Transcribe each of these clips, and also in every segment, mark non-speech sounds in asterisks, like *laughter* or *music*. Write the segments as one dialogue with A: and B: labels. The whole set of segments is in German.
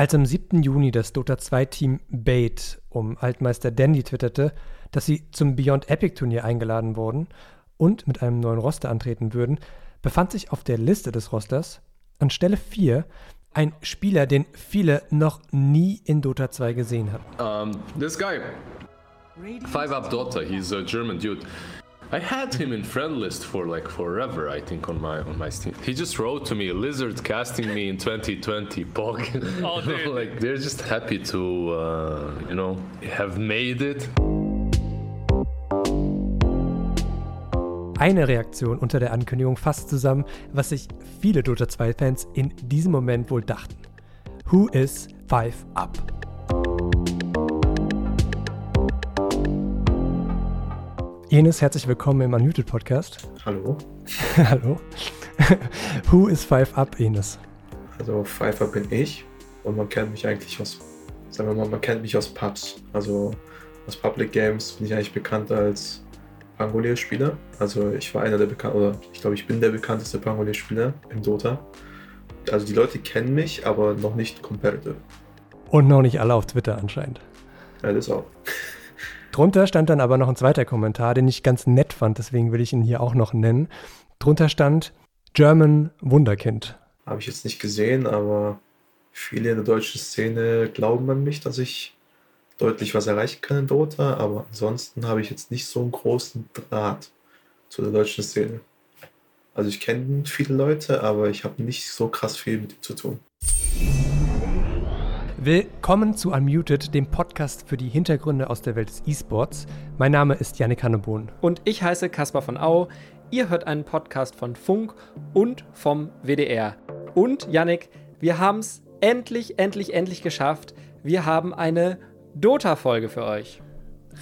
A: Als am 7. Juni das Dota 2-Team Bait um Altmeister Dandy twitterte, dass sie zum Beyond Epic Turnier eingeladen wurden und mit einem neuen Roster antreten würden, befand sich auf der Liste des Rosters an Stelle 4 ein Spieler, den viele noch nie in Dota 2 gesehen hatten.
B: Um, this guy, Five Up Dota, he's a German dude. I had him in friend list for like forever, I think, on my on my Steam. He just wrote to me, "Lizard casting me in 2020." Pog. *laughs* Oh, *laughs* like they're just happy to, uh, you know, have made it.
A: Eine Reaktion unter der Ankündigung fasst zusammen, was sich viele Dota 2-Fans in diesem Moment wohl dachten. Who is Five Up? Enes, herzlich willkommen im Unmuted Podcast.
C: Hallo. *laughs*
A: Hallo. Who is Five Up, Enes?
C: Also Five Up bin ich und man kennt mich eigentlich aus, sagen wir mal, man kennt mich aus Pubs. Also aus Public Games bin ich eigentlich bekannt als Pangolier-Spieler. Also ich war einer der bekannten, oder ich glaube, ich bin der bekannteste Pangolier-Spieler im Dota. Also die Leute kennen mich, aber noch nicht competitive.
A: Und noch nicht alle auf Twitter anscheinend.
C: Ja, das auch.
A: Drunter stand dann aber noch ein zweiter Kommentar, den ich ganz nett fand, deswegen will ich ihn hier auch noch nennen. Drunter stand German Wunderkind.
C: Habe ich jetzt nicht gesehen, aber viele in der deutschen Szene glauben an mich, dass ich deutlich was erreichen kann in Dota, aber ansonsten habe ich jetzt nicht so einen großen Draht zu der deutschen Szene. Also ich kenne viele Leute, aber ich habe nicht so krass viel mit ihnen zu tun.
A: Willkommen zu Unmuted, dem Podcast für die Hintergründe aus der Welt des E-Sports. Mein Name ist Yannick Hannebohn.
D: Und ich heiße Caspar von Au. Ihr hört einen Podcast von Funk und vom WDR. Und Yannick, wir haben es endlich, endlich, endlich geschafft. Wir haben eine Dota-Folge für euch.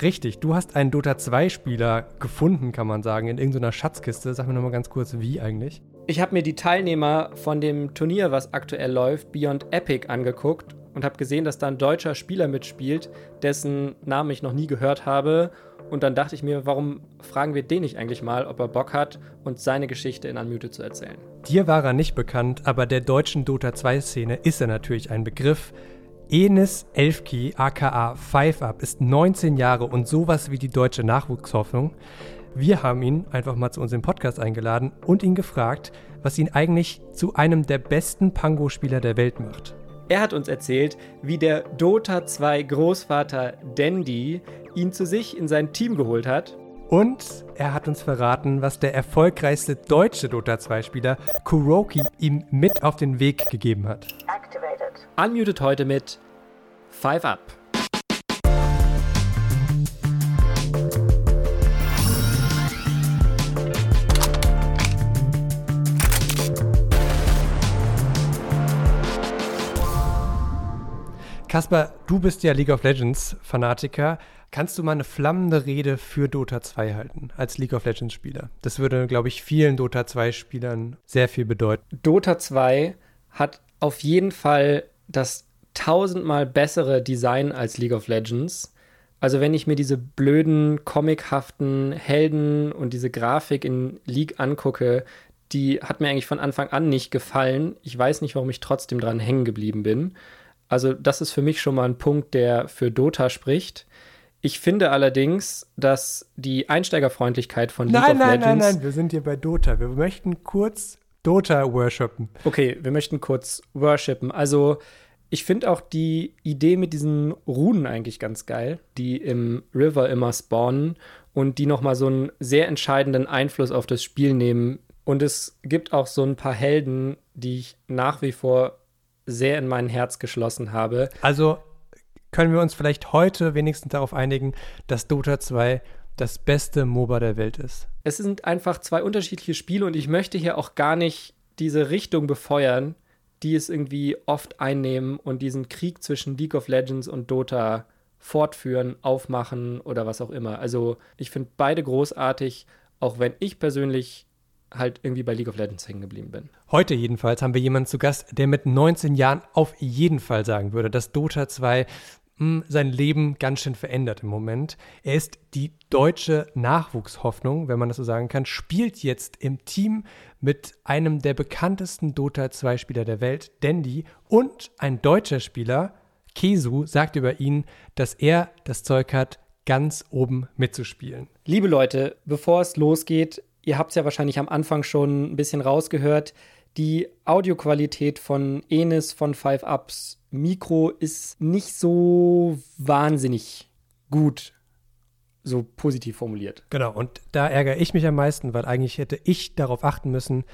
A: Richtig, du hast einen Dota 2-Spieler gefunden, kann man sagen, in irgendeiner Schatzkiste. Sag mir nochmal ganz kurz, wie eigentlich?
D: Ich habe mir die Teilnehmer von dem Turnier, was aktuell läuft, Beyond Epic, angeguckt und habe gesehen, dass da ein deutscher Spieler mitspielt, dessen Namen ich noch nie gehört habe. Und dann dachte ich mir, warum fragen wir den nicht eigentlich mal, ob er Bock hat, uns seine Geschichte in Unmuted zu erzählen?
A: Dir war er nicht bekannt, aber der deutschen Dota 2-Szene ist er natürlich ein Begriff. Enes Elfki, aka Five Up, ist 19 Jahre und sowas wie die deutsche Nachwuchshoffnung. Wir haben ihn einfach mal zu unserem Podcast eingeladen und ihn gefragt, was ihn eigentlich zu einem der besten Pango-Spieler der Welt macht.
D: Er hat uns erzählt, wie der Dota 2 Großvater Dandy ihn zu sich in sein Team geholt hat.
A: Und er hat uns verraten, was der erfolgreichste deutsche Dota 2 Spieler Kuroki ihm mit auf den Weg gegeben hat.
D: Activated. Unmuted heute mit Five Up.
A: Kasper, du bist ja League of Legends Fanatiker. Kannst du mal eine flammende Rede für Dota 2 halten als League of Legends Spieler? Das würde, glaube ich, vielen Dota 2 Spielern sehr viel bedeuten.
D: Dota 2 hat auf jeden Fall das tausendmal bessere Design als League of Legends. Also wenn ich mir diese blöden, comichaften Helden und diese Grafik in League angucke, die hat mir eigentlich von Anfang an nicht gefallen. Ich weiß nicht, warum ich trotzdem dran hängen geblieben bin. Also das ist für mich schon mal ein Punkt, der für Dota spricht. Ich finde allerdings, dass die Einsteigerfreundlichkeit von League
A: nein,
D: of
A: nein,
D: Legends.
A: Nein, nein, nein, wir sind hier bei Dota. Wir möchten kurz Dota worshipen.
D: Okay, wir möchten kurz worshipen. Also ich finde auch die Idee mit diesen Runen eigentlich ganz geil, die im River immer spawnen und die nochmal so einen sehr entscheidenden Einfluss auf das Spiel nehmen. Und es gibt auch so ein paar Helden, die ich nach wie vor sehr in mein Herz geschlossen habe.
A: Also können wir uns vielleicht heute wenigstens darauf einigen, dass Dota 2 das beste MOBA der Welt ist.
D: Es sind einfach zwei unterschiedliche Spiele und ich möchte hier auch gar nicht diese Richtung befeuern, die es irgendwie oft einnehmen und diesen Krieg zwischen League of Legends und Dota fortführen, aufmachen oder was auch immer. Also ich finde beide großartig, auch wenn ich persönlich halt irgendwie bei League of Legends hängen geblieben bin.
A: Heute jedenfalls haben wir jemanden zu Gast, der mit 19 Jahren auf jeden Fall sagen würde, dass Dota 2 mh, sein Leben ganz schön verändert im Moment. Er ist die deutsche Nachwuchshoffnung, wenn man das so sagen kann, spielt jetzt im Team mit einem der bekanntesten Dota 2-Spieler der Welt, Dandy, und ein deutscher Spieler, Kesu, sagt über ihn, dass er das Zeug hat, ganz oben mitzuspielen.
D: Liebe Leute, bevor es losgeht, ihr habt es ja wahrscheinlich am Anfang schon ein bisschen rausgehört, die Audioqualität von Enis von Five Ups Mikro ist nicht so wahnsinnig gut, so positiv formuliert.
A: Genau, und da ärgere ich mich am meisten, weil eigentlich hätte ich darauf achten müssen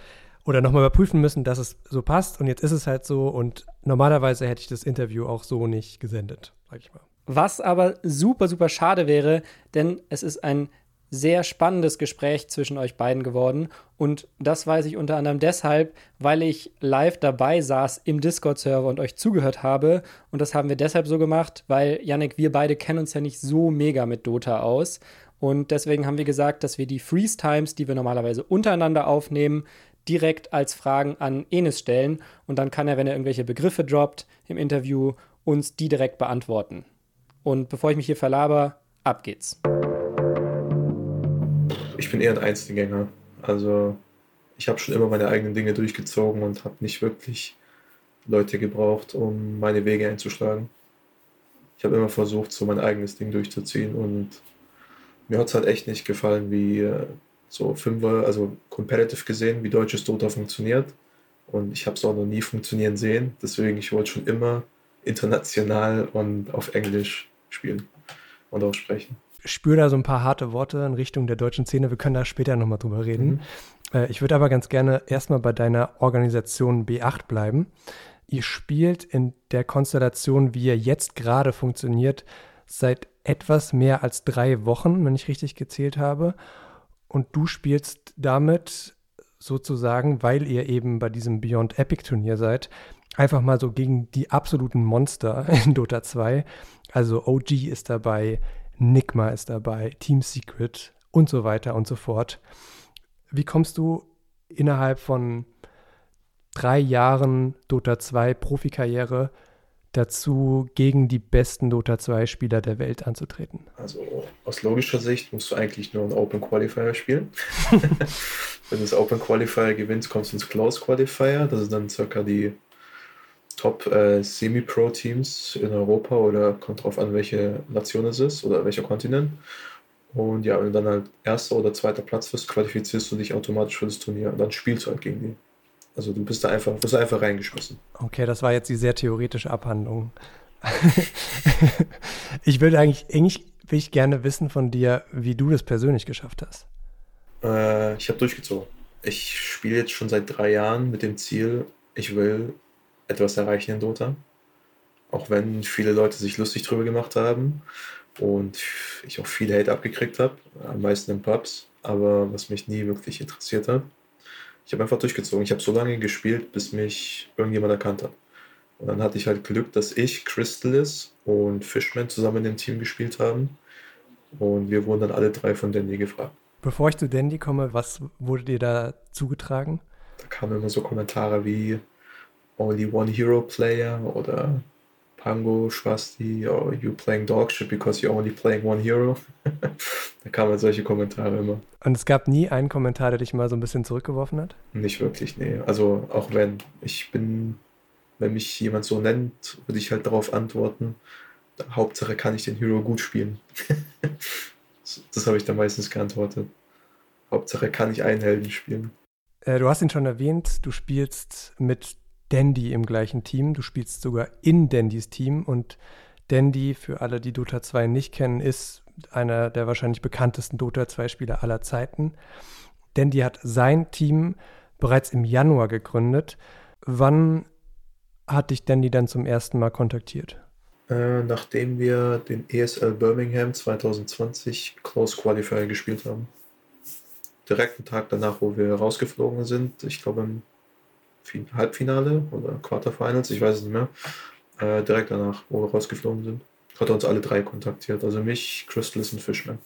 A: oder nochmal überprüfen müssen, dass es so passt. Und jetzt ist es halt so und normalerweise hätte ich das Interview auch so nicht gesendet, sag ich mal.
D: Was aber super, super schade wäre, denn es ist ein sehr spannendes Gespräch zwischen euch beiden geworden. Und das weiß ich unter anderem deshalb, weil ich live dabei saß im Discord-Server und euch zugehört habe. Und das haben wir deshalb so gemacht, weil, Yannick, wir beide kennen uns ja nicht so mega mit Dota aus. Und deswegen haben wir gesagt, dass wir die Freeze-Times, die wir normalerweise untereinander aufnehmen, direkt als Fragen an Enes stellen. Und dann kann er, wenn er irgendwelche Begriffe droppt im Interview, uns die direkt beantworten. Und bevor ich mich hier verlaber, ab geht's.
C: Ich bin eher ein Einzelgänger. Also ich habe schon immer meine eigenen Dinge durchgezogen und habe nicht wirklich Leute gebraucht, um meine Wege einzuschlagen. Ich habe immer versucht, so mein eigenes Ding durchzuziehen und mir hat es halt echt nicht gefallen, wie äh, so Fünfer, also competitive gesehen, wie deutsches Dota funktioniert. Und ich habe es auch noch nie funktionieren sehen. Deswegen, ich wollte schon immer international und auf Englisch spielen und auch sprechen.
A: Ich spüre da so ein paar harte Worte in Richtung der deutschen Szene. Wir können da später nochmal drüber reden. Mhm. Äh, ich würde aber ganz gerne erstmal bei deiner Organisation B8 bleiben. Ihr spielt in der Konstellation, wie ihr jetzt gerade funktioniert, seit etwas mehr als drei Wochen, wenn ich richtig gezählt habe. Und du spielst damit sozusagen, weil ihr eben bei diesem Beyond Epic Turnier seid, einfach mal so gegen die absoluten Monster *laughs* in Dota 2. Also OG ist dabei, Nigma ist dabei, Team Secret und so weiter und so fort. Wie kommst du innerhalb von drei Jahren Dota 2 Profikarriere dazu, gegen die besten Dota 2 Spieler der Welt anzutreten?
C: Also aus logischer Sicht musst du eigentlich nur einen Open Qualifier spielen. *laughs* Wenn du das Open Qualifier gewinnst, kommst du ins Close Qualifier. Das ist dann circa die Top äh, Semi-Pro-Teams in Europa oder kommt drauf an, welche Nation es ist oder welcher Kontinent. Und ja, wenn du dann halt erster oder zweiter Platz wirst, qualifizierst du dich automatisch für das Turnier und dann spielst du halt gegen die. Also du bist da einfach, wirst einfach reingeschmissen.
A: Okay, das war jetzt die sehr theoretische Abhandlung. *laughs* ich würde eigentlich, eigentlich will ich gerne wissen von dir, wie du das persönlich geschafft hast.
C: Äh, ich habe durchgezogen. Ich spiele jetzt schon seit drei Jahren mit dem Ziel, ich will etwas erreichen in Dota. Auch wenn viele Leute sich lustig drüber gemacht haben und ich auch viel Hate abgekriegt habe, am meisten in Pubs, aber was mich nie wirklich interessiert hat. Ich habe einfach durchgezogen. Ich habe so lange gespielt, bis mich irgendjemand erkannt hat. Und dann hatte ich halt Glück, dass ich, Crystalis und Fishman zusammen in dem Team gespielt haben. Und wir wurden dann alle drei von Dandy gefragt.
A: Bevor ich zu Dandy komme, was wurde dir da zugetragen?
C: Da kamen immer so Kommentare wie, only one hero player oder Pango, Schwasti, or you playing dog shit because you're only playing one hero. *laughs* da kamen solche Kommentare immer.
A: Und es gab nie einen Kommentar, der dich mal so ein bisschen zurückgeworfen hat?
C: Nicht wirklich, nee. Also auch wenn. Ich bin, wenn mich jemand so nennt, würde ich halt darauf antworten. Hauptsache kann ich den Hero gut spielen. *laughs* das habe ich dann meistens geantwortet. Hauptsache kann ich einen Helden spielen.
A: Äh, du hast ihn schon erwähnt, du spielst mit Dandy im gleichen Team. Du spielst sogar in Dandys Team und Dandy, für alle, die Dota 2 nicht kennen, ist einer der wahrscheinlich bekanntesten Dota 2-Spieler aller Zeiten. Dandy hat sein Team bereits im Januar gegründet. Wann hat dich Dandy dann zum ersten Mal kontaktiert?
C: Äh, nachdem wir den ESL Birmingham 2020 Close Qualifier gespielt haben. Direkt einen Tag danach, wo wir rausgeflogen sind, ich glaube im Halbfinale oder Quarterfinals, ich weiß es nicht mehr, äh, direkt danach, wo wir rausgeflogen sind, hat er uns alle drei kontaktiert. Also mich, Crystals und Fishman.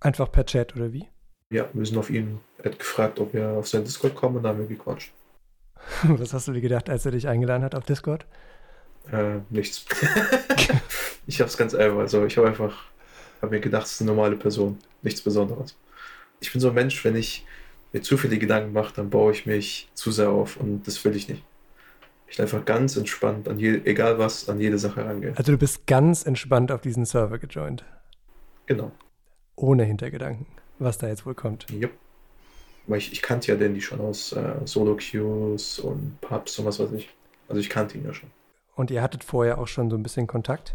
A: Einfach per Chat oder wie?
C: Ja, wir sind auf ihn. Er hat gefragt, ob wir auf sein Discord kommen und da haben wir gequatscht. *laughs*
A: Was hast du dir gedacht, als er dich eingeladen hat auf Discord?
C: Äh, nichts. *laughs* Ich habe es ganz einfach. Also ich habe einfach, habe mir gedacht, es ist eine normale Person, nichts Besonderes. Ich bin so ein Mensch, wenn ich mir zu viele Gedanken mache, dann baue ich mich zu sehr auf und das will ich nicht. Ich einfach ganz entspannt an je, egal was, an jede Sache rangehen.
A: Also du bist ganz entspannt auf diesen Server gejoint.
C: Genau.
A: Ohne Hintergedanken, was da jetzt wohl kommt.
C: Yep. Weil ich, ich kannte ja Dandy schon aus äh, Solo-Queues und Pubs und was weiß ich. Also ich kannte ihn ja schon.
A: Und ihr hattet vorher auch schon so ein bisschen Kontakt?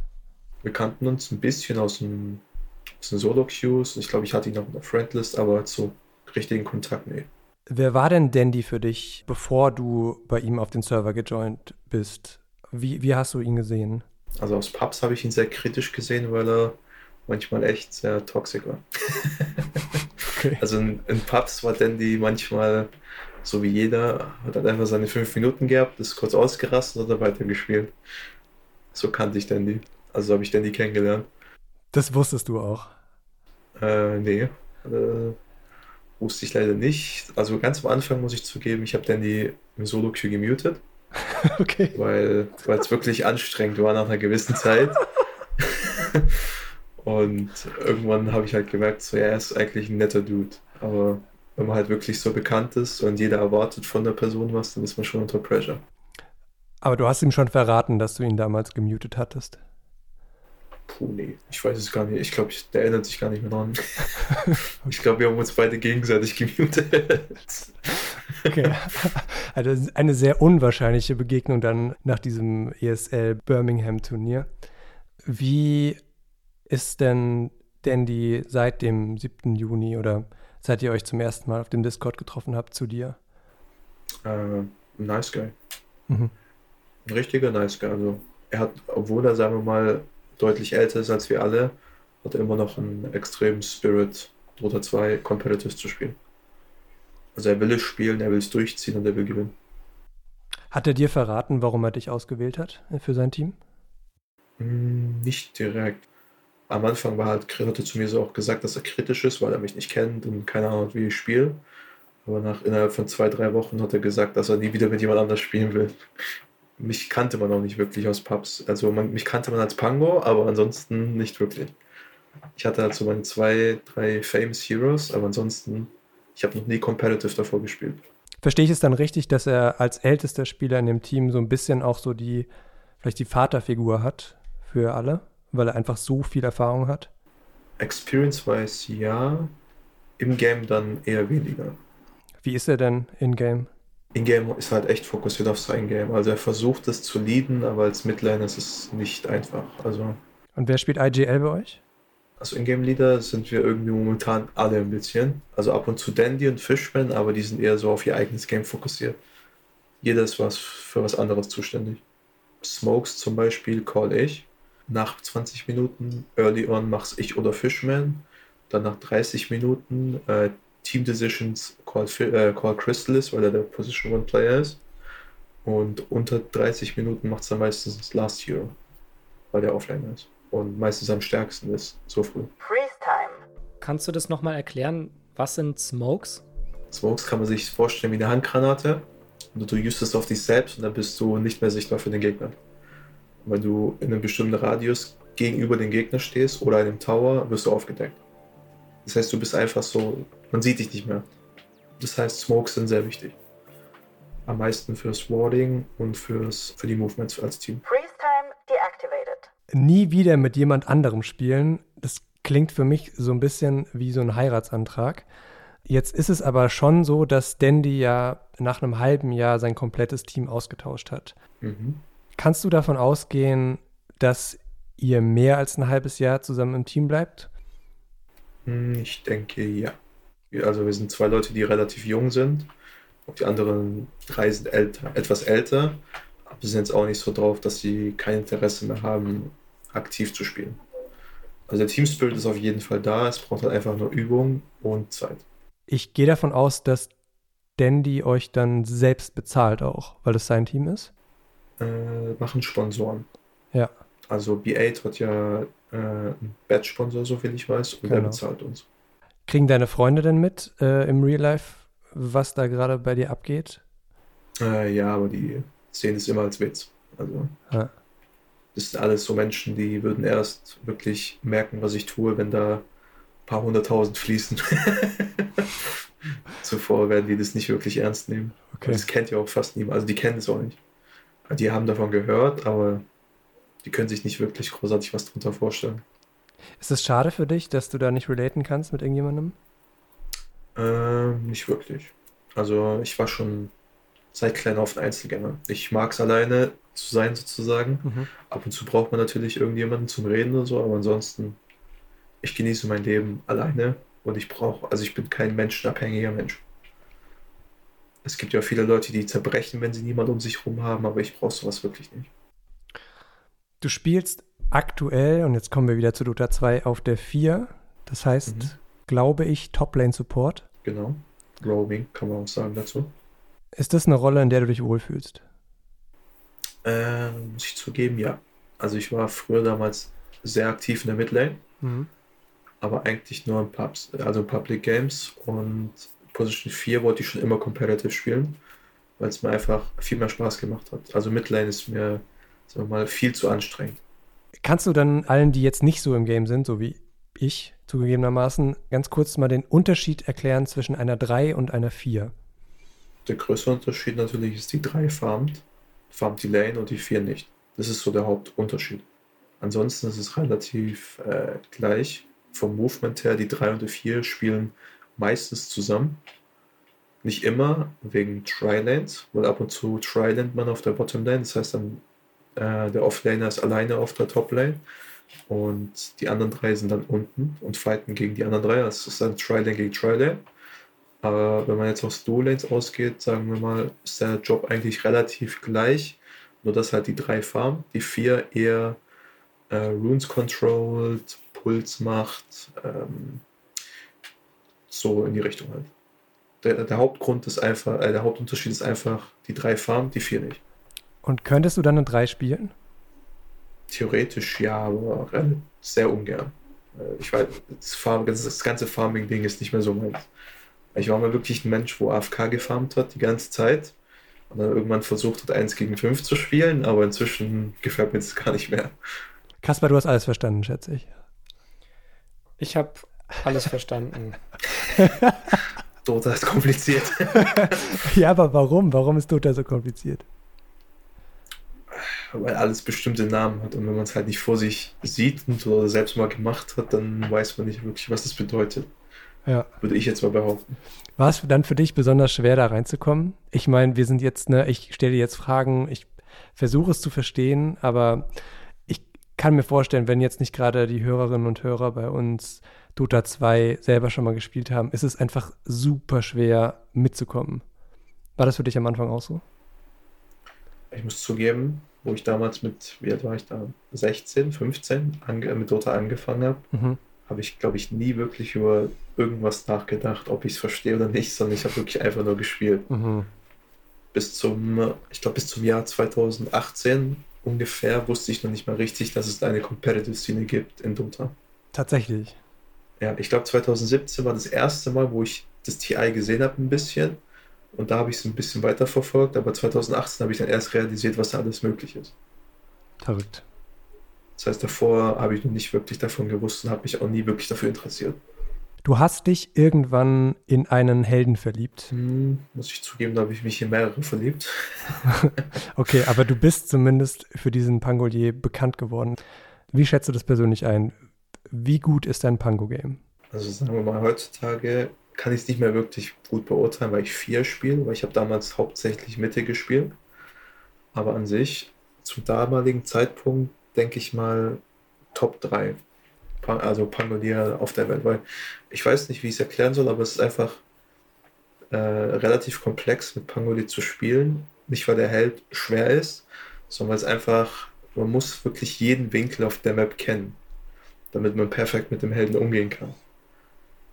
C: Wir kannten uns ein bisschen aus den, aus den Solo-Queues. Ich glaube, ich hatte ihn auf der Friendlist, aber zu richtigen Kontakt, nee.
A: Wer war denn Dandy für dich, bevor du bei ihm auf den Server gejoint bist? Wie, wie hast du ihn gesehen?
C: Also aus Pubs habe ich ihn sehr kritisch gesehen, weil er manchmal echt sehr toxisch war. *laughs* okay. Also in, in, Pubs war Dandy manchmal so wie jeder, hat halt einfach seine fünf Minuten gehabt, ist kurz ausgerastet und hat weitergespielt. So kannte ich Dandy. Also habe ich Dandy kennengelernt.
A: Das wusstest du auch?
C: Äh, nee. Äh, wusste ich leider nicht. Also ganz am Anfang muss ich zugeben, ich habe Dandy im Solo-Queue gemutet. *laughs* okay. Weil es wirklich anstrengend war nach einer gewissen Zeit. *laughs* Und irgendwann habe ich halt gemerkt, so, ja, er ist eigentlich ein netter Dude. Aber wenn man halt wirklich so bekannt ist und jeder erwartet von der Person was, dann ist man schon unter Pressure.
A: Aber du hast ihm schon verraten, dass du ihn damals gemutet hattest.
C: Puh, nee, ich weiß es gar nicht. Ich glaube, der erinnert sich gar nicht mehr dran. *laughs* ich glaube, wir haben uns beide gegenseitig gemutet.
A: okay. *laughs* Also eine sehr unwahrscheinliche Begegnung dann nach diesem ESL Birmingham Turnier. Wie ist denn Dandy seit dem 7. Juni oder seit ihr euch zum ersten Mal auf dem Discord getroffen habt zu dir?
C: Äh, nice guy. Mhm. Ein richtiger nice guy. Also er hat, obwohl er, sagen wir mal, deutlich älter ist als wir alle, hat er immer noch einen extremen Spirit, Dota 2 Competitive zu spielen. Also er will es spielen, er will es durchziehen und er will gewinnen.
A: Hat er dir verraten, warum er dich ausgewählt hat für sein Team?
C: Hm, nicht direkt am Anfang war halt, hat er zu mir so auch gesagt, dass er kritisch ist, weil er mich nicht kennt und keine Ahnung hat, wie ich spiele. Aber nach innerhalb von zwei, drei Wochen hat er gesagt, dass er nie wieder mit jemand anders spielen will. Mich kannte man auch nicht wirklich aus Pubs. Also man, mich kannte man als Pango, aber ansonsten nicht wirklich. Ich hatte halt so meine zwei, drei Famous Heroes, aber ansonsten, ich habe noch nie Competitive davor gespielt.
A: Verstehe ich es dann richtig, dass er als ältester Spieler in dem Team so ein bisschen auch so die, vielleicht die Vaterfigur hat für alle? weil er einfach so viel Erfahrung hat?
C: Experience-wise ja, im Game dann eher weniger.
A: Wie ist er denn in-game?
C: In-game ist halt echt fokussiert auf sein Game. Also er versucht es zu leaden, aber als Midlane ist es nicht einfach. Also
A: Und wer spielt IGL bei euch?
C: Also In-Game-Leader sind wir irgendwie momentan alle ein bisschen. Also ab und zu Dandy und Fishman, aber die sind eher so auf ihr eigenes Game fokussiert. Jeder ist was für was anderes zuständig. Smokes zum Beispiel call ich nach 20 Minuten Early On mach's ich oder Fishman. Dann nach 30 Minuten äh, Team Decisions Call, äh, Call Crystalis, weil er der Position One Player ist. Und unter 30 Minuten macht es dann meistens Last Hero, weil der Offline ist. Und meistens am stärksten ist, so früh. Freeze
D: Time. Kannst du das nochmal erklären? Was sind Smokes?
C: Smokes kann man sich vorstellen wie eine Handgranate. Und du usest es auf dich selbst und dann bist du nicht mehr sichtbar für den Gegner wenn du in einem bestimmten Radius gegenüber dem Gegner stehst oder einem Tower, wirst du aufgedeckt. Das heißt, du bist einfach so, man sieht dich nicht mehr. Das heißt, Smokes sind sehr wichtig. Am meisten fürs Warding und fürs, für die Movements als Team. Freeze time
A: deactivated. Nie wieder mit jemand anderem spielen, das klingt für mich so ein bisschen wie so ein Heiratsantrag. Jetzt ist es aber schon so, dass Dandy ja nach einem halben Jahr sein komplettes Team ausgetauscht hat. Mhm. Kannst du davon ausgehen, dass ihr mehr als ein halbes Jahr zusammen im Team bleibt?
C: Hm, ich denke ja. Also wir sind zwei Leute, die relativ jung sind. die anderen drei sind älter, etwas älter, aber sind jetzt auch nicht so drauf, dass sie kein Interesse mehr haben, aktiv zu spielen. Also der Team Spirit ist auf jeden Fall da, es braucht halt einfach nur Übung und Zeit.
A: Ich gehe davon aus, dass Dandy euch dann selbst bezahlt auch, weil es sein Team ist
C: äh, machen Sponsoren.
A: Ja.
C: Also B8 hat ja äh, einen Badge-Sponsor, soviel ich weiß, und genau. der bezahlt uns.
A: Kriegen deine Freunde denn mit äh, im Real Life, was da gerade bei dir abgeht?
C: Äh, ja, aber die sehen es immer als Witz. Also. Ja. Das sind alles so Menschen, die würden erst wirklich merken, was ich tue, wenn da ein paar hunderttausend fließen. *laughs* Zuvor werden die das nicht wirklich ernst nehmen.
A: Okay.
C: Das kennt ja auch fast niemand. Also die kennen es auch nicht. Die haben davon gehört, aber die können sich nicht wirklich großartig was darunter vorstellen.
A: Ist es schade für dich, dass du da nicht relaten kannst mit irgendjemandem?
C: Ähm, nicht wirklich. Also ich war schon seit klein auf ein Einzelgänger. Ich mag es alleine zu sein sozusagen.
A: Mhm.
C: Ab und zu braucht man natürlich irgendjemanden zum Reden oder so, aber ansonsten, ich genieße mein Leben alleine und ich brauche, also ich bin kein menschenabhängiger Mensch. Es gibt ja viele Leute, die zerbrechen, wenn sie niemand um sich herum haben, aber ich brauche sowas wirklich nicht.
A: Du spielst aktuell, und jetzt kommen wir wieder zu Dota 2, auf der 4. Das heißt,
C: Mhm.
A: glaube ich, Top-Lane Support.
C: Genau. Roaming kann man auch sagen dazu.
A: Ist das eine Rolle, in der du dich wohlfühlst?
C: Ähm, muss ich zugeben, ja. Also ich war früher damals sehr aktiv in der Midlane,
A: Mhm.
C: aber eigentlich nur in Pubs, also in Public Games und Position 4 wollte ich schon immer competitive spielen, weil es mir einfach viel mehr Spaß gemacht hat. Also Midlane ist mir, sagen wir mal, viel zu anstrengend.
A: Kannst du dann allen, die jetzt nicht so im Game sind, so wie ich zugegebenermaßen, ganz kurz mal den Unterschied erklären zwischen einer 3 und einer 4?
C: Der größte Unterschied natürlich ist, die 3 farmt, farmt die Lane und die 4 nicht. Das ist so der Hauptunterschied. Ansonsten ist es relativ äh, gleich. Vom Movement her, die 3 und die 4 spielen meistens zusammen. Nicht immer, wegen Tri-Lanes, weil ab und zu Tri-Land man auf der Bottom-Lane. Das heißt dann, äh, der Off-Laner ist alleine auf der Top-Lane und die anderen drei sind dann unten und fighten gegen die anderen drei. Das ist dann Tri-Lane gegen Tri-Lane. Aber wenn man jetzt aus Duo-Lanes ausgeht, sagen wir mal, ist der Job eigentlich relativ gleich. Nur dass halt die drei farmen, die vier eher äh, Runes controlled, Puls macht, ähm, so in die Richtung halt. Der, der Hauptgrund ist einfach, äh, der Hauptunterschied ist einfach, die drei farmen, die vier nicht.
A: Und könntest du dann eine 3 spielen?
C: Theoretisch ja, aber sehr ungern. Äh, Ich weiß, das, Farm, das das ganze Farming-Ding ist nicht mehr so meins. Ich war mal wirklich ein Mensch, wo AFK gefarmt hat die ganze Zeit und dann irgendwann versucht hat, 1 gegen 5 zu spielen, aber inzwischen gefällt mir das gar nicht mehr.
A: Kaspar, du hast alles verstanden, schätze ich.
D: Ich habe alles verstanden. *laughs*
C: Dota ist kompliziert. *laughs*
A: ja, aber warum? Warum ist Dota so kompliziert?
C: Weil alles bestimmte Namen hat und wenn man es halt nicht vor sich sieht und oder selbst mal gemacht hat, dann weiß man nicht wirklich, was das bedeutet.
A: Ja.
C: Würde ich jetzt mal behaupten.
A: War es dann für dich besonders schwer, da reinzukommen? Ich meine, wir sind jetzt, ne, ich stelle dir jetzt Fragen, ich versuche es zu verstehen, aber ich kann mir vorstellen, wenn jetzt nicht gerade die Hörerinnen und Hörer bei uns Dota 2 selber schon mal gespielt haben, ist es einfach super schwer mitzukommen. War das für dich am Anfang auch so?
C: Ich muss zugeben, wo ich damals mit, wie alt war ich da? 16, 15 ange mit Dota angefangen habe,
A: Mhm.
C: habe ich, glaube ich, nie wirklich über irgendwas nachgedacht, ob ich es verstehe oder nicht, sondern ich habe wirklich einfach nur gespielt.
A: Mhm.
C: Bis zum, ich glaube, bis zum Jahr 2018 ungefähr wusste ich noch nicht mal richtig, dass es eine Competitive-Szene gibt in Dota.
A: Tatsächlich.
C: Ja, ich glaube 2017 war das erste Mal, wo ich das TI gesehen habe ein bisschen. Und da habe ich es ein bisschen weiter verfolgt, aber 2018 habe ich dann erst realisiert, was da alles möglich ist.
A: Verrückt.
C: Das heißt, davor habe ich noch nicht wirklich davon gewusst und habe mich auch nie wirklich dafür interessiert.
A: Du hast dich irgendwann in einen Helden verliebt.
C: Hm, muss ich zugeben, da habe ich mich in mehrere verliebt. *laughs*
A: Okay, aber du bist zumindest für diesen Pangolier bekannt geworden. Wie schätzt du das persönlich ein? Wie gut ist dein Pango-Game?
C: Also sagen wir mal, heutzutage kann ich es nicht mehr wirklich gut beurteilen, weil ich vier spiele, weil ich habe damals hauptsächlich Mitte gespielt. Aber an sich, zum damaligen Zeitpunkt, denke ich mal, Top 3. Pa- Also Pangolier auf der Welt, weil ich weiß nicht, wie ich es erklären soll, aber es ist einfach äh, relativ komplex mit Pangolier zu spielen. Nicht, weil der Held schwer ist, sondern weil es einfach, man muss wirklich jeden Winkel auf der Map kennen, damit man perfekt mit dem Helden umgehen kann.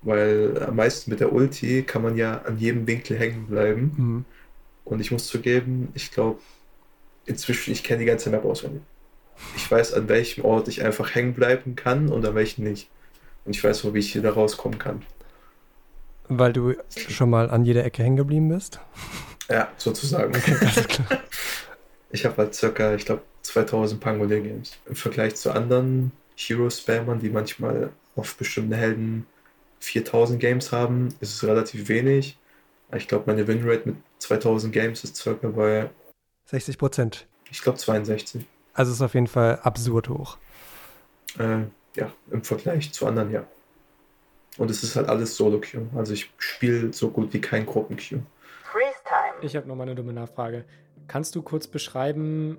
C: Weil am meisten mit der Ulti kann man ja an jedem Winkel hängen bleiben.
A: Mhm.
C: Und ich muss zugeben, ich glaube, inzwischen, ich kenne die ganze Map auswendig. Ich weiß, an welchem Ort ich einfach hängen bleiben kann und an welchem nicht. Und ich weiß, wo wie ich hier da rauskommen kann.
A: Weil du schon mal an jeder Ecke hängen geblieben bist?
C: Ja, sozusagen.
A: Alles klar. *laughs*
C: Ich habe halt circa, ich glaube, 2000 Pangolier Games. Im Vergleich zu anderen Hero-Spammern, die manchmal auf bestimmten Helden 4000 Games haben, ist es relativ wenig. Ich glaube, meine Winrate mit 2000 Games ist circa bei
A: 60 Prozent.
C: Ich glaube 62.
A: Also ist auf jeden Fall absurd hoch.
C: Äh, ja, im Vergleich zu anderen, ja. Und es ist halt alles Solo-Queue. Also ich spiele so gut wie kein Gruppen-Queue.
D: Ich habe nochmal eine dumme Nachfrage. Kannst du kurz beschreiben,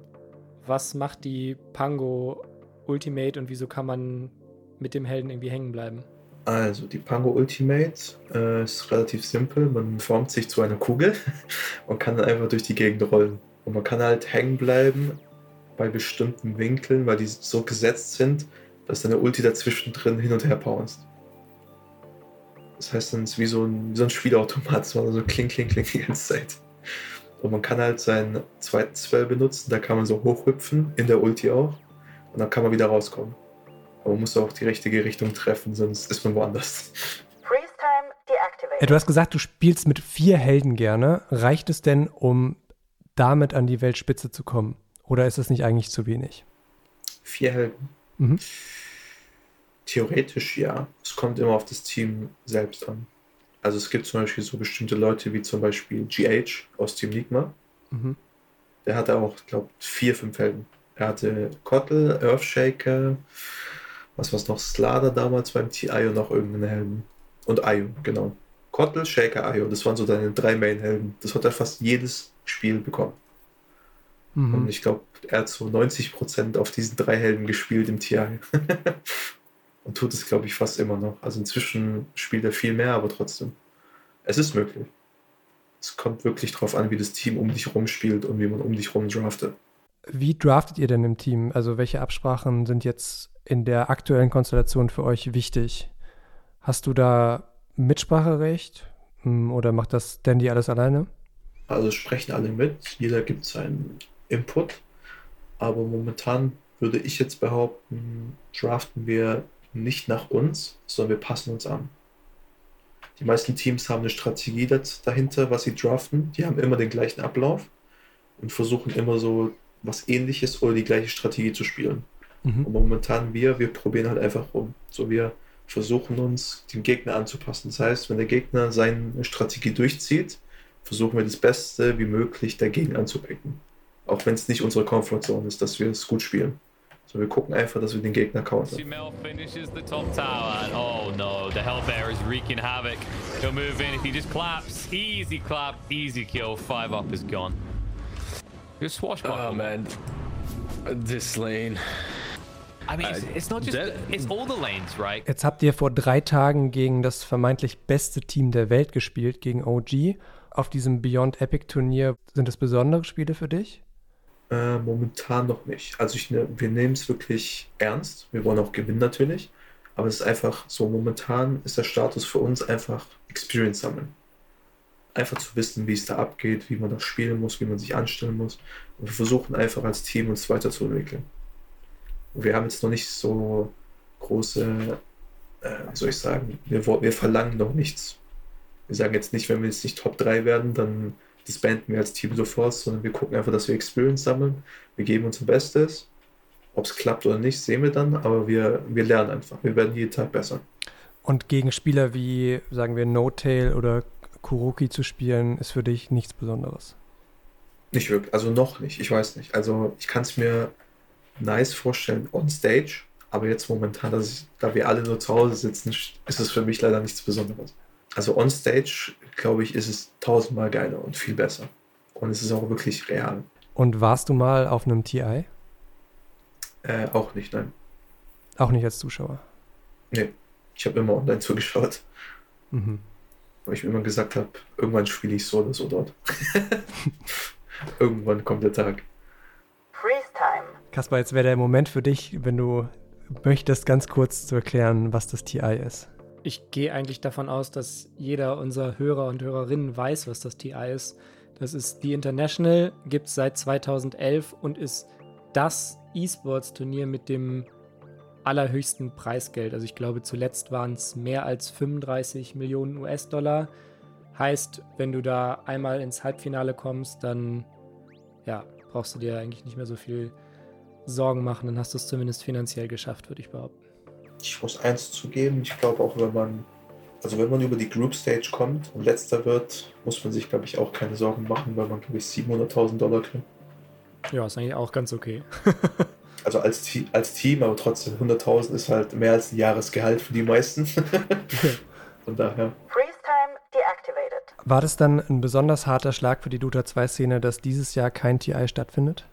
D: was macht die Pango Ultimate und wieso kann man mit dem Helden irgendwie hängen bleiben?
C: Also, die Pango Ultimate äh, ist relativ simpel. Man formt sich zu einer Kugel *laughs* und kann dann einfach durch die Gegend rollen. Und man kann halt hängen bleiben bei bestimmten Winkeln, weil die so gesetzt sind, dass deine Ulti dazwischen drin hin und her powerst. Das heißt, dann ist wie so ein, wie so ein Spielautomat, so so kling, kling, kling die ganze Zeit. Und man kann halt seinen zweiten Spell benutzen, da kann man so hochhüpfen, in der Ulti auch. Und dann kann man wieder rauskommen. Aber man muss auch die richtige Richtung treffen, sonst ist man woanders.
A: Du hast gesagt, du spielst mit vier Helden gerne. Reicht es denn, um damit an die Weltspitze zu kommen? Oder ist es nicht eigentlich zu wenig?
C: Vier Helden? Mhm. Theoretisch ja. Es kommt immer auf das Team selbst an. Also es gibt zum Beispiel so bestimmte Leute wie zum Beispiel GH aus Team Ligma. Mhm. Der hatte auch, ich glaube, vier, fünf Helden. Er hatte Kottel, Earthshaker, was war es noch, Slader damals beim TI und noch irgendeinen Helden. Und Ayo, genau. Kottel, Shaker, Ayo, das waren so deine drei Main-Helden. Das hat er fast jedes Spiel bekommen. Mhm. Und ich glaube, er hat so 90% auf diesen drei Helden gespielt im TI. *laughs* und tut es, glaube ich, fast immer noch. Also inzwischen spielt er viel mehr, aber trotzdem. Es ist möglich. Es kommt wirklich darauf an, wie das Team um dich rum spielt und wie man um dich rum draftet.
A: Wie draftet ihr denn im Team? Also welche Absprachen sind jetzt in der aktuellen Konstellation für euch wichtig? Hast du da Mitspracherecht hm, oder macht das Dandy alles alleine?
C: Also sprechen alle mit, jeder gibt seinen Input, aber momentan würde ich jetzt behaupten, draften wir nicht nach uns, sondern wir passen uns an. Die meisten Teams haben eine Strategie dahinter, was sie draften. Die haben immer den gleichen Ablauf und versuchen immer so was ähnliches oder die gleiche Strategie zu spielen. Mhm. Und momentan wir, wir probieren halt einfach rum. So wir versuchen uns dem Gegner anzupassen. Das heißt, wenn der Gegner seine Strategie durchzieht, versuchen wir das Beste wie möglich dagegen anzupicken. Auch wenn es nicht unsere Comfortzone ist, dass wir es gut spielen. So, wir gucken einfach, dass wir den Gegner countern. Simel finishes the top tower and oh no, the Hellbear is wreaking havoc. He'll move in if he just claps. Easy clap, easy kill. Five up is gone. Good swashbuckle. Oh man, this lane.
A: I mean, it's, it's not just, it's all the lanes, right? Jetzt habt ihr vor drei Tagen gegen das vermeintlich beste Team der Welt gespielt, gegen OG. Auf diesem Beyond Epic Turnier sind es besondere Spiele für dich?
C: Äh, momentan noch nicht. Also ich, ne, wir nehmen es wirklich ernst. Wir wollen auch gewinnen natürlich. Aber es ist einfach so, momentan ist der Status für uns einfach Experience sammeln. Einfach zu wissen, wie es da abgeht, wie man das spielen muss, wie man sich anstellen muss. Und wir versuchen einfach als Team uns weiterzuentwickeln. Wir haben jetzt noch nicht so große, äh, wie soll ich sagen, wir, wir verlangen noch nichts. Wir sagen jetzt nicht, wenn wir jetzt nicht Top 3 werden, dann disbanden wir als Team sofort, sondern wir gucken einfach, dass wir Experience sammeln. Wir geben unser Bestes. Ob es klappt oder nicht, sehen wir dann, aber wir, wir lernen einfach. Wir werden jeden Tag besser.
A: Und gegen Spieler wie, sagen wir, No-Tail oder Kuroki zu spielen, ist für dich nichts Besonderes?
C: Nicht wirklich, also noch nicht, ich weiß nicht. Also ich kann es mir nice vorstellen on stage, aber jetzt momentan, ich, da wir alle nur zu Hause sitzen, ist es für mich leider nichts Besonderes. Also on stage, glaube ich, ist es tausendmal geiler und viel besser. Und es ist auch wirklich real.
A: Und warst du mal auf einem TI?
C: Äh, auch nicht, nein.
A: Auch nicht als Zuschauer?
C: Nee, ich habe immer online zugeschaut. Mhm. Weil ich mir immer gesagt habe, irgendwann spiele ich so oder so dort. *laughs* irgendwann kommt der Tag.
A: Kaspar, jetzt wäre der Moment für dich, wenn du möchtest, ganz kurz zu erklären, was das TI ist
D: ich gehe eigentlich davon aus, dass jeder unserer Hörer und Hörerinnen weiß, was das TI ist. Das ist The International, gibt es seit 2011 und ist das E-Sports-Turnier mit dem allerhöchsten Preisgeld. Also ich glaube, zuletzt waren es mehr als 35 Millionen US-Dollar. Heißt, wenn du da einmal ins Halbfinale kommst, dann ja, brauchst du dir eigentlich nicht mehr so viel Sorgen machen, dann hast du es zumindest finanziell geschafft, würde ich behaupten.
C: Ich muss eins zugeben, ich glaube auch, wenn man, also wenn man über die Group Stage kommt und letzter wird, muss man sich, glaube ich, auch keine Sorgen machen, weil man, glaube ich, 700.000 Dollar kriegt.
D: Ja, ist eigentlich auch ganz okay. *laughs*
C: also als, als Team, aber trotzdem 100.000 ist halt mehr als ein Jahresgehalt für die meisten. *laughs* *laughs* Von daher.
A: War das dann ein besonders harter Schlag für die Dota 2-Szene, dass dieses Jahr kein TI stattfindet?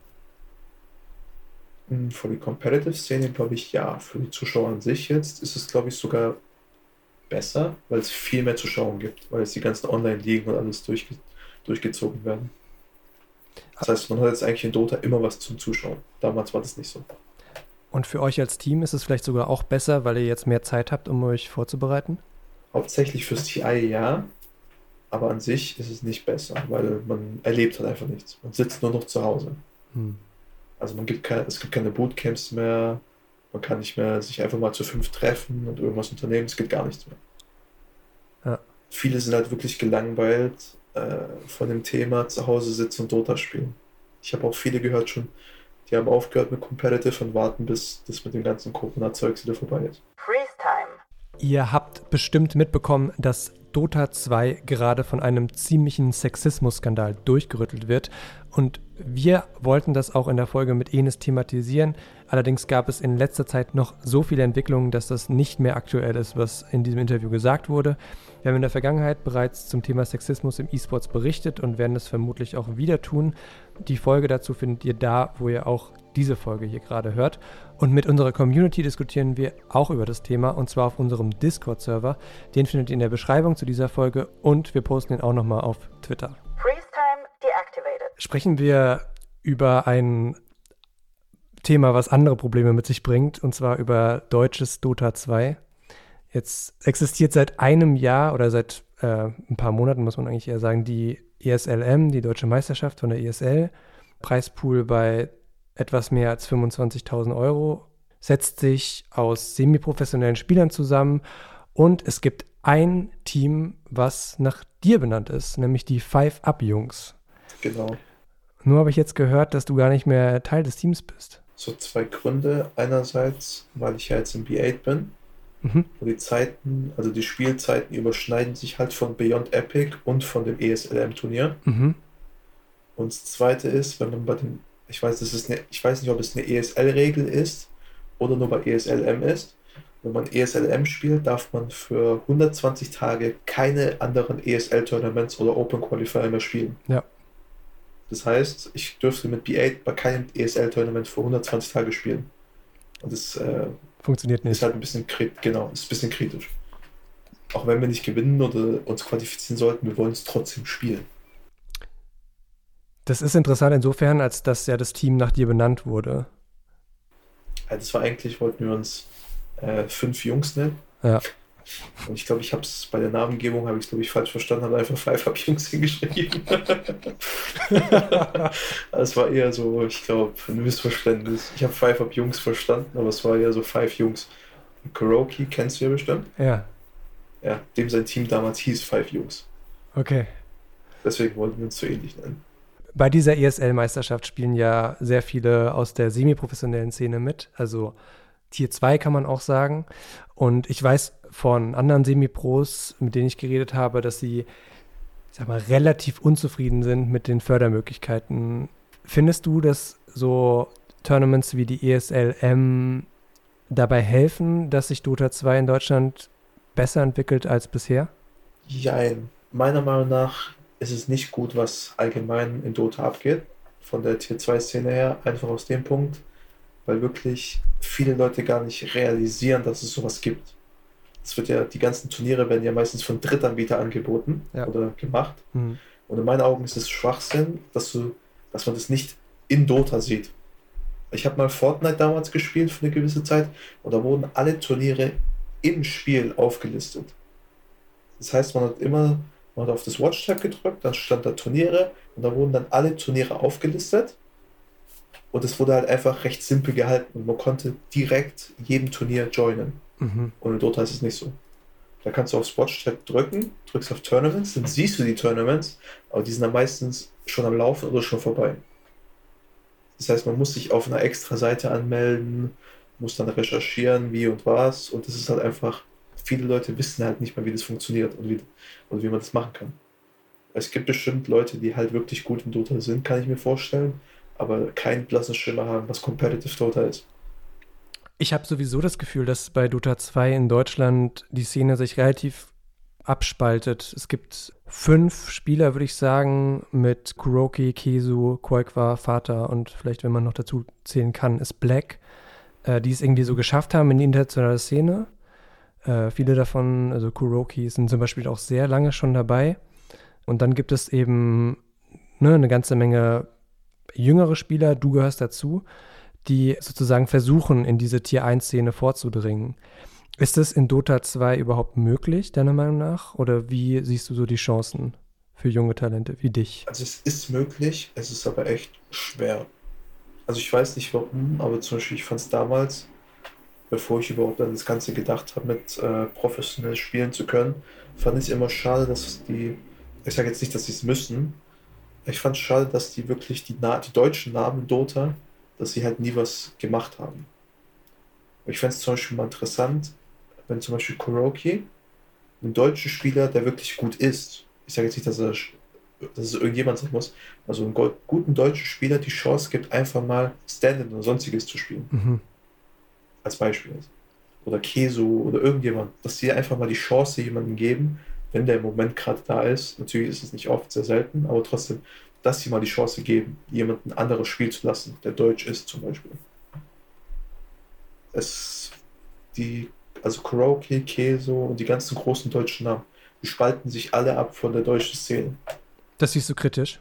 C: Hm, für die Competitive-Szene glaube ich ja. Für die Zuschauer an sich jetzt ist es, glaube ich, sogar besser, weil es viel mehr Zuschauer gibt, weil es die ganzen Online-Ligen und alles durchge durchgezogen werden. Das heißt, man hat jetzt eigentlich in Dota immer was zum Zuschauen. Damals war das nicht so.
A: Und für euch als Team ist es vielleicht sogar auch besser, weil ihr jetzt mehr Zeit habt, um euch vorzubereiten?
C: Hauptsächlich fürs TI ja, aber an sich ist es nicht besser, weil man erlebt halt einfach nichts. Man sitzt nur noch zu Hause. Hm. Also man gibt keine, es gibt keine Bootcamps mehr, man kann nicht mehr sich einfach mal zu fünf treffen und irgendwas unternehmen, es geht gar nichts mehr. Ja. Viele sind halt wirklich gelangweilt äh, von dem Thema zu Hause sitzen und Dota spielen. Ich habe auch viele gehört schon, die haben aufgehört mit Competitive und warten, bis das mit dem ganzen Corona-Zeugs wieder vorbei ist. Freeze
A: Time. Ihr habt bestimmt mitbekommen, dass Dota 2 gerade von einem ziemlichen Sexismus-Skandal durchgerüttelt wird. Und wir wollten das auch in der Folge mit Enes thematisieren. Allerdings gab es in letzter Zeit noch so viele Entwicklungen, dass das nicht mehr aktuell ist, was in diesem Interview gesagt wurde. Wir haben in der Vergangenheit bereits zum Thema Sexismus im E-Sports berichtet und werden das vermutlich auch wieder tun. Die Folge dazu findet ihr da, wo ihr auch diese Folge hier gerade hört. Und mit unserer Community diskutieren wir auch über das Thema und zwar auf unserem Discord-Server. Den findet ihr in der Beschreibung zu dieser Folge und wir posten ihn auch nochmal auf Twitter. Sprechen wir über ein Thema, was andere Probleme mit sich bringt, und zwar über deutsches Dota 2. Jetzt existiert seit einem Jahr oder seit äh, ein paar Monaten, muss man eigentlich eher sagen, die ESLM, die Deutsche Meisterschaft von der ESL. Preispool bei etwas mehr als 25.000 Euro, setzt sich aus semiprofessionellen Spielern zusammen und es gibt ein Team, was nach dir benannt ist, nämlich die Five Up Jungs.
C: Genau.
A: Nur habe ich jetzt gehört, dass du gar nicht mehr Teil des Teams bist.
C: So zwei Gründe. Einerseits, weil ich ja jetzt im B8 bin. Mhm. Und die Zeiten, also die Spielzeiten überschneiden sich halt von Beyond Epic und von dem ESLM-Turnier. Mhm. Und das zweite ist, wenn man bei den ich weiß, das ist eine, ich weiß nicht, ob es eine ESL-Regel ist oder nur bei ESLM ist. Wenn man ESLM spielt, darf man für 120 Tage keine anderen ESL-Tournaments oder Open Qualifier mehr spielen.
A: Ja.
C: Das heißt, ich dürfte mit B8 bei keinem ESL-Tournament für 120 Tage spielen. Und das äh,
A: funktioniert nicht.
C: Ist halt ein bisschen genau, ist ein bisschen kritisch. Auch wenn wir nicht gewinnen oder uns qualifizieren sollten, wir wollen es trotzdem spielen.
A: Das ist interessant insofern, als dass ja das Team nach dir benannt wurde.
C: Ja, das war eigentlich, wollten wir uns äh, fünf Jungs nennen.
A: Ja.
C: Und ich glaube, ich habe es bei der Namengebung, habe ich es, glaube ich, falsch verstanden, habe einfach Five Up Jungs hingeschrieben. *laughs* Es war eher so, ich glaube, ein Missverständnis. Ich habe Five Up Jungs verstanden, aber es war eher so Five Jungs. Kuroki kennst du ja bestimmt.
A: Ja.
C: Ja, dem sein Team damals hieß Five Jungs.
A: Okay.
C: Deswegen wollten wir uns so ähnlich nennen
A: bei dieser ESL-Meisterschaft spielen ja sehr viele aus der semi-professionellen Szene mit. Also Tier 2 kann man auch sagen. Und ich weiß von anderen Semi-Pros, mit denen ich geredet habe, dass sie, ich sag mal, relativ unzufrieden sind mit den Fördermöglichkeiten. Findest du, dass so Tournaments wie die ESLM dabei helfen, dass sich Dota 2 in Deutschland besser entwickelt als bisher?
C: Jein. Meiner Meinung nach ist es nicht gut, was allgemein in Dota abgeht, von der Tier 2 Szene her, einfach aus dem Punkt, weil wirklich viele Leute gar nicht realisieren, dass es sowas gibt. Es wird ja, die ganzen Turniere werden ja meistens von Drittanbietern angeboten ja. oder gemacht. Mhm. Und in meinen Augen ist es Schwachsinn, dass du, dass man das nicht in Dota sieht. Ich habe mal Fortnite damals gespielt für eine gewisse Zeit und da wurden alle Turniere im Spiel aufgelistet. Das heißt, man hat immer man hat auf das Watch-Tab gedrückt, dann stand da Turniere und da wurden dann alle Turniere aufgelistet. Und es wurde halt einfach recht simpel gehalten und man konnte direkt jedem Turnier joinen. Mhm. Und in Dota ist es nicht so. Da kannst du aufs Watch-Tab drücken, drückst auf Tournaments, dann siehst du die Tournaments, aber die sind dann meistens schon am Laufen oder schon vorbei. Das heißt, man muss sich auf einer extra Seite anmelden, muss dann recherchieren, wie und was. Und das ist halt einfach, viele Leute wissen halt nicht mehr, wie das funktioniert und wie, und wie man das machen kann. Es gibt bestimmt Leute, die halt wirklich gut in Dota sind, kann ich mir vorstellen, aber keinen blassen Schimmer haben, was Competitive Dota ist.
A: Ich habe sowieso das Gefühl, dass bei Dota 2 in Deutschland die Szene sich relativ abspaltet. Es gibt fünf Spieler, würde ich sagen, mit Kuroki, Kesu, Koikwa, Vater und vielleicht, wenn man noch dazu zählen kann, ist Black, äh, die es irgendwie so geschafft haben in die internationale Szene. Äh, viele davon, also Kuroki, sind zum Beispiel auch sehr lange schon dabei. Und dann gibt es eben ne, eine ganze Menge jüngere Spieler, du gehörst dazu, die sozusagen versuchen, in diese Tier 1-Szene vorzudringen. Ist es in Dota 2 überhaupt möglich, deiner Meinung nach? Oder wie siehst du so die Chancen für junge Talente wie dich?
C: Also es ist möglich, es ist aber echt schwer. Also ich weiß nicht warum, aber zum Beispiel ich fand es damals, bevor ich überhaupt an das Ganze gedacht habe, mit äh, professionell spielen zu können, fand ich es immer schade, dass die, ich sage jetzt nicht, dass sie es müssen, ich fand es schade, dass die wirklich die, die deutschen Namen Dota, dass sie halt nie was gemacht haben. Ich fände es zum Beispiel mal interessant, wenn zum Beispiel Kuroki, ein deutscher Spieler, der wirklich gut ist, ich sage jetzt nicht, dass, er, dass es irgendjemand sein muss, also einen guten deutschen Spieler die Chance gibt, einfach mal Stand-in oder sonstiges zu spielen. Mhm. Als Beispiel. Oder Keso oder irgendjemand, dass sie einfach mal die Chance jemandem geben, wenn der im Moment gerade da ist. Natürlich ist es nicht oft, sehr selten, aber trotzdem, dass sie mal die Chance geben, jemanden anderes spielen zu lassen, der deutsch ist zum Beispiel. Es, die also Kuroki, Keso und die ganzen großen deutschen Namen, die spalten sich alle ab von der deutschen Szene.
A: Das siehst du kritisch?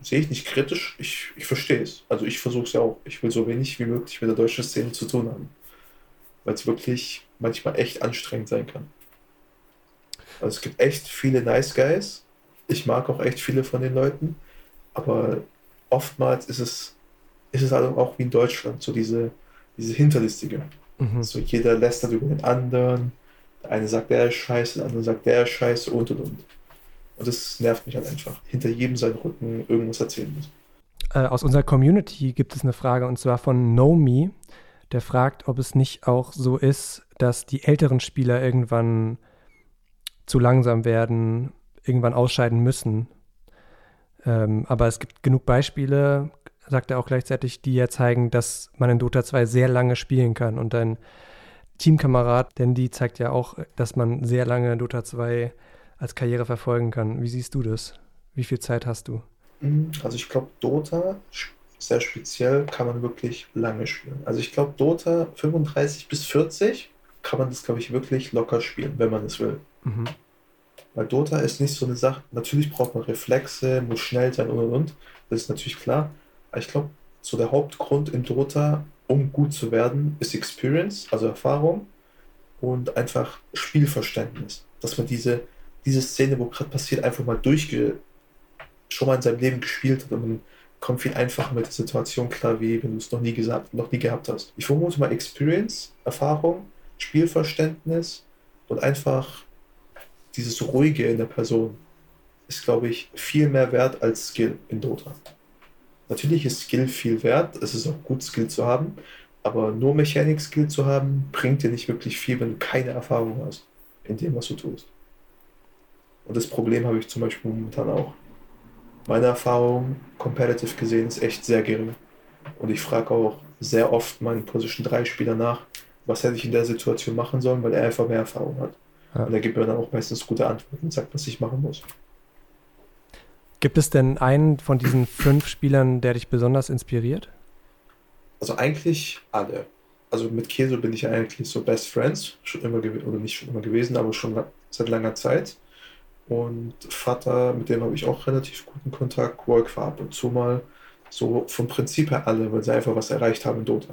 C: Sehe ich nicht kritisch, ich, ich verstehe es. Also ich versuche es ja auch. Ich will so wenig wie möglich mit der deutschen Szene zu tun haben. Weil es wirklich manchmal echt anstrengend sein kann. Also es gibt echt viele Nice Guys. Ich mag auch echt viele von den Leuten. Aber oftmals ist es, ist es also auch wie in Deutschland, so diese, diese Hinterlistige. Mhm. So jeder lästert über den anderen. Der eine sagt, der ist scheiße, der andere sagt, der ist scheiße und und und. Und das nervt mich halt einfach. Hinter jedem seinen Rücken irgendwas erzählen muss.
A: Äh, aus unserer Community gibt es eine Frage und zwar von Nomi. Der fragt, ob es nicht auch so ist, dass die älteren Spieler irgendwann zu langsam werden, irgendwann ausscheiden müssen. Ähm, aber es gibt genug Beispiele, sagt er auch gleichzeitig, die ja zeigen, dass man in Dota 2 sehr lange spielen kann. Und dein Teamkamerad, denn die zeigt ja auch, dass man sehr lange Dota 2 als Karriere verfolgen kann. Wie siehst du das? Wie viel Zeit hast du?
C: Mhm, also ich glaube, Dota sehr speziell kann man wirklich lange spielen. Also ich glaube, Dota 35 bis 40 kann man das, glaube ich, wirklich locker spielen, wenn man es will. Mhm. Weil Dota ist nicht so eine Sache, natürlich braucht man Reflexe, muss schnell sein und und und. Das ist natürlich klar. Ich glaube, so der Hauptgrund in Dota, um gut zu werden, ist Experience, also Erfahrung und einfach Spielverständnis. Dass man diese, diese Szene, wo gerade passiert, einfach mal durchge schon mal in seinem Leben gespielt hat und man kommt viel einfacher mit der Situation klar, wie wenn du es noch nie gesagt, noch nie gehabt hast. Ich vermute mal Experience, Erfahrung, Spielverständnis und einfach dieses Ruhige in der Person ist, glaube ich, viel mehr wert als Skill in Dota. Natürlich ist Skill viel wert, es ist auch gut, Skill zu haben, aber nur Mechanik-Skill zu haben, bringt dir nicht wirklich viel, wenn du keine Erfahrung hast in dem, was du tust. Und das Problem habe ich zum Beispiel momentan auch. Meine Erfahrung, competitive gesehen, ist echt sehr gering. Und ich frage auch sehr oft meinen Position 3 Spieler nach, was hätte ich in der Situation machen sollen, weil er einfach mehr Erfahrung hat. Ja. Und er gibt mir dann auch meistens gute Antworten und sagt, was ich machen muss.
A: Gibt es denn einen von diesen fünf Spielern, der dich besonders inspiriert?
C: Also eigentlich alle. Also mit Keso bin ich eigentlich so Best Friends, schon immer oder nicht schon immer gewesen, aber schon seit langer Zeit. Und Vater, mit dem habe ich auch relativ guten Kontakt. Work war ab und zu mal. So vom Prinzip her alle, weil sie einfach was erreicht haben in Dota.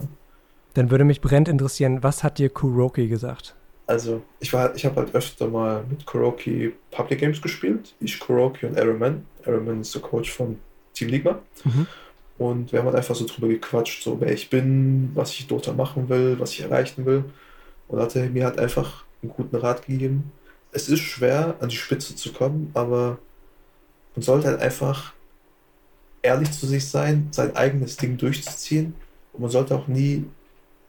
A: Dann würde mich brennend interessieren, was hat dir Kuroki gesagt?
C: Also, ich war, ich habe halt öfter mal mit Kuroki Public Games gespielt. Ich, Kuroki und Aeroman. Aeroman ist der Coach von Team Ligma. Mhm. Und wir haben halt einfach so drüber gequatscht, so wer ich bin, was ich dort machen will, was ich erreichen will. Und hat er mir halt einfach einen guten Rat gegeben. Es ist schwer, an die Spitze zu kommen, aber man sollte halt einfach ehrlich zu sich sein, sein eigenes Ding durchzuziehen. Und man sollte auch nie,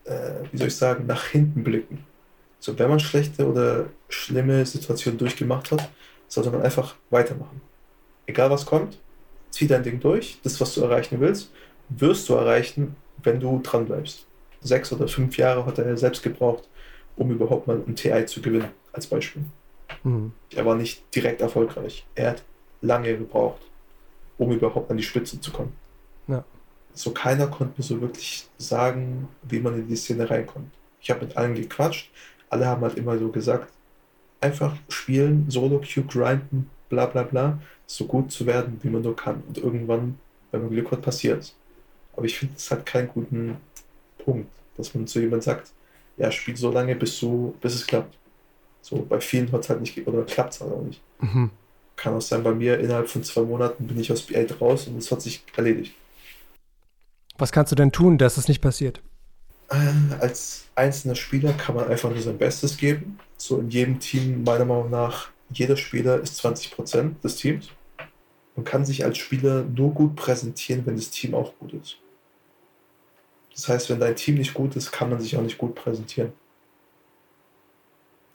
C: äh, wie soll ich sagen, nach hinten blicken. So, wenn man schlechte oder schlimme Situationen durchgemacht hat, sollte man einfach weitermachen. Egal was kommt, zieh dein Ding durch. Das, was du erreichen willst, wirst du erreichen, wenn du dran bleibst. Sechs oder fünf Jahre hat er selbst gebraucht, um überhaupt mal ein TI zu gewinnen, als Beispiel. Mhm. Er war nicht direkt erfolgreich. Er hat lange gebraucht, um überhaupt an die Spitze zu kommen. Ja. So keiner konnte mir so wirklich sagen, wie man in die Szene reinkommt. Ich habe mit allen gequatscht, alle haben halt immer so gesagt, einfach spielen, Solo-Queue grinden, bla bla bla, so gut zu werden, wie man nur kann. Und irgendwann, wenn man Glück hat, passiert es. Aber ich finde, es hat keinen guten Punkt, dass man zu jemandem sagt, ja, spiel so lange, bis, du, bis es klappt. So, bei vielen hat es halt nicht, oder klappt es halt auch nicht. Mhm. Kann auch sein, bei mir innerhalb von zwei Monaten bin ich aus B8 raus und es hat sich erledigt.
A: Was kannst du denn tun, dass es nicht passiert?
C: Äh, als einzelner Spieler kann man einfach nur sein Bestes geben. So in jedem Team, meiner Meinung nach, jeder Spieler ist 20% des Teams. Man kann sich als Spieler nur gut präsentieren, wenn das Team auch gut ist. Das heißt, wenn dein Team nicht gut ist, kann man sich auch nicht gut präsentieren.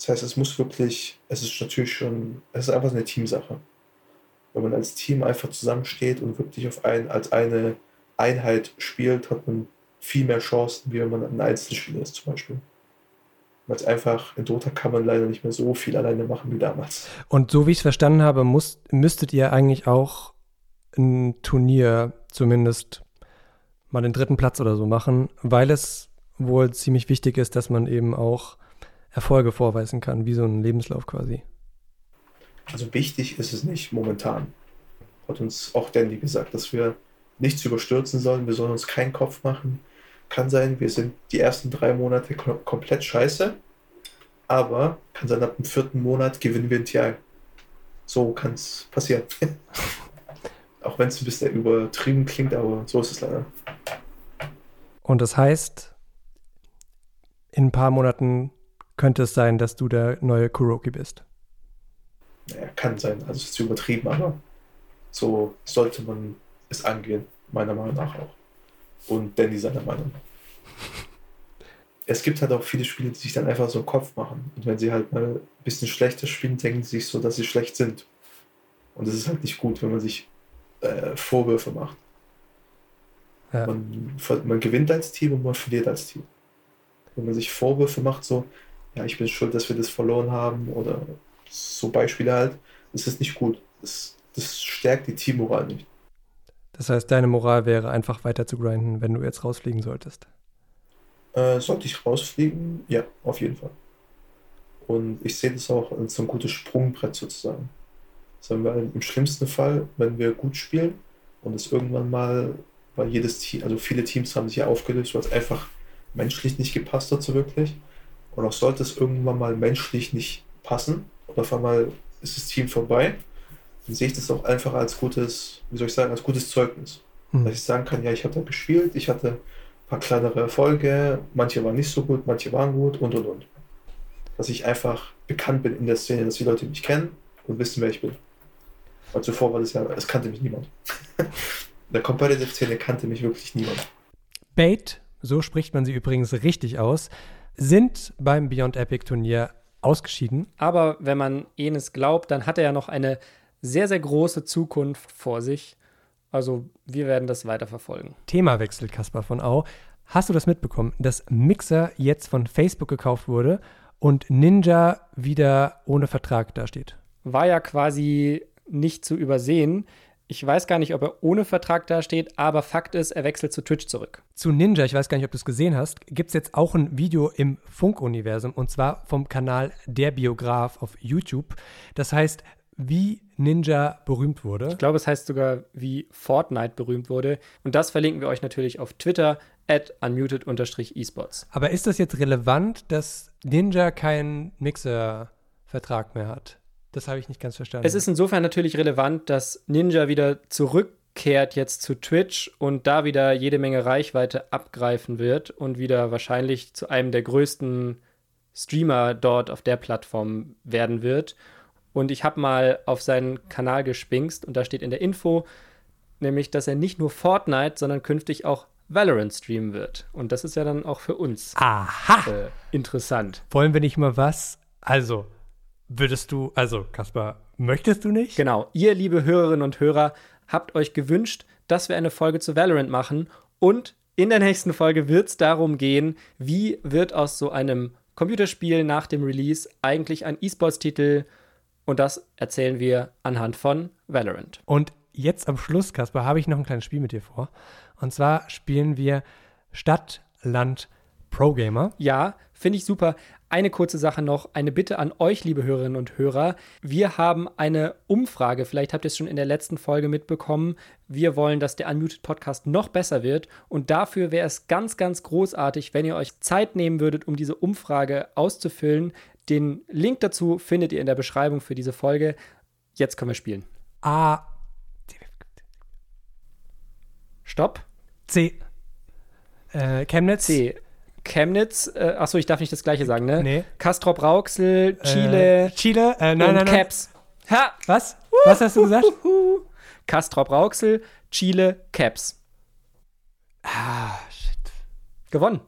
C: Das heißt, es muss wirklich, es ist natürlich schon, es ist einfach eine Teamsache. Wenn man als Team einfach zusammensteht und wirklich auf ein, als eine Einheit spielt, hat man viel mehr Chancen, wie wenn man ein Einzelspieler ist zum Beispiel. Weil es einfach, in Dota kann man leider nicht mehr so viel alleine machen wie damals.
A: Und so wie ich es verstanden habe, muss, müsstet ihr eigentlich auch ein Turnier zumindest mal den dritten Platz oder so machen, weil es wohl ziemlich wichtig ist, dass man eben auch Erfolge vorweisen kann, wie so ein Lebenslauf quasi.
C: Also wichtig ist es nicht momentan. Hat uns auch Dandy gesagt, dass wir nichts überstürzen sollen, wir sollen uns keinen Kopf machen. Kann sein, wir sind die ersten drei Monate komplett scheiße, aber kann sein, ab dem vierten Monat gewinnen wir ein TI. So kann es passieren. *laughs* auch wenn es ein bisschen übertrieben klingt, aber so ist es leider.
A: Und das heißt, in ein paar Monaten könnte es sein, dass du der neue Kuroki bist.
C: Naja, kann sein. Also es ist übertrieben, aber so sollte man es angehen, meiner Meinung nach auch. Und Danny seiner Meinung. *laughs* Es gibt halt auch viele Spiele, die sich dann einfach so einen Kopf machen. Und wenn sie halt mal ein bisschen schlechter spielen, denken sie sich so, dass sie schlecht sind. Und es ist halt nicht gut, wenn man sich äh, Vorwürfe macht. Ja. Man, man gewinnt als Team und man verliert als Team. Wenn man sich Vorwürfe macht, so, ja, ich bin schuld, dass wir das verloren haben oder so Beispiele halt, das ist nicht gut. Das, das stärkt die Teammoral nicht.
A: Das heißt, deine Moral wäre einfach weiter zu grinden, wenn du jetzt rausfliegen solltest.
C: Äh, sollte ich rausfliegen? Ja, auf jeden Fall. Und ich sehe das auch als so ein gutes Sprungbrett sozusagen. Sagen wir im schlimmsten Fall, wenn wir gut spielen und es irgendwann mal, weil jedes Team, also viele Teams haben sich ja aufgelöst, weil es einfach menschlich nicht gepasst hat, so wirklich. Und auch sollte es irgendwann mal menschlich nicht passen und auf einmal ist das Team vorbei, dann sehe ich das auch einfach als gutes, wie soll ich sagen, als gutes Zeugnis. Mhm. Dass ich sagen kann, ja, ich habe da gespielt, ich hatte ein paar kleinere Erfolge, manche waren nicht so gut, manche waren gut und und und. Dass ich einfach bekannt bin in der Szene, dass die Leute mich kennen und wissen, wer ich bin. Weil zuvor war das ja, es kannte mich niemand. *laughs* in der Competitive-Szene kannte mich wirklich niemand.
A: Bait, so spricht man sie übrigens richtig aus, sind beim Beyond Epic Turnier ausgeschieden.
D: Aber wenn man Enes glaubt, dann hat er ja noch eine sehr, sehr große Zukunft vor sich. Also wir werden das weiter verfolgen.
A: Themawechsel, Kaspar von Au. Hast du das mitbekommen, dass Mixer jetzt von Facebook gekauft wurde und Ninja wieder ohne Vertrag dasteht?
D: War ja quasi nicht zu übersehen. Ich weiß gar nicht, ob er ohne Vertrag dasteht, aber Fakt ist, er wechselt zu Twitch zurück.
A: Zu Ninja, ich weiß gar nicht, ob du es gesehen hast, gibt es jetzt auch ein Video im Funk-Universum und zwar vom Kanal Der Biograf auf YouTube. Das heißt, wie Ninja berühmt wurde.
D: Ich glaube, es heißt sogar, wie Fortnite berühmt wurde. Und das verlinken wir euch natürlich auf Twitter at unmuted-esports.
A: Aber ist das jetzt relevant, dass Ninja keinen Mixer-Vertrag mehr hat? Das habe ich nicht ganz verstanden.
D: Es ist insofern natürlich relevant, dass Ninja wieder zurückkehrt jetzt zu Twitch und da wieder jede Menge Reichweite abgreifen wird und wieder wahrscheinlich zu einem der größten Streamer dort auf der Plattform werden wird. Und ich habe mal auf seinen Kanal gespinkst und da steht in der Info, nämlich dass er nicht nur Fortnite, sondern künftig auch Valorant streamen wird. Und das ist ja dann auch für uns
A: Aha!
D: äh, interessant.
A: Wollen wir nicht mal was? Also, würdest du, also, Kaspar, möchtest du nicht?
D: Genau, ihr liebe Hörerinnen und Hörer habt euch gewünscht, dass wir eine Folge zu Valorant machen und in der nächsten Folge wird es darum gehen, wie wird aus so einem Computerspiel nach dem Release eigentlich ein E-Sports-Titel und das erzählen wir anhand von Valorant.
A: Und jetzt am Schluss, Kaspar, habe ich noch ein kleines Spiel mit dir vor. Und zwar spielen wir Stadt, Land, Pro Gamer.
D: Ja, finde ich super. Eine kurze Sache noch, eine Bitte an euch, liebe Hörerinnen und Hörer. Wir haben eine Umfrage, vielleicht habt ihr es schon in der letzten Folge mitbekommen. Wir wollen, dass der Unmuted Podcast noch besser wird und dafür wäre es ganz, ganz großartig, wenn ihr euch Zeit nehmen würdet, um diese Umfrage auszufüllen. Den Link dazu findet ihr in der Beschreibung für diese Folge. Jetzt können wir spielen.
A: A,
D: Stopp.
A: C. Äh, Chemnitz.
D: C. Chemnitz, äh, achso, ich darf nicht das gleiche sagen, ne?
A: Nee.
D: Castrop Rauxel, Chile
A: Äh, Chile. Äh, nein,
D: und
A: nein, nein.
D: Caps. Ha!
A: Was? Was hast du gesagt?
D: Castrop Rauxel, Chile, Caps.
A: ah, shit.
D: Gewonnen.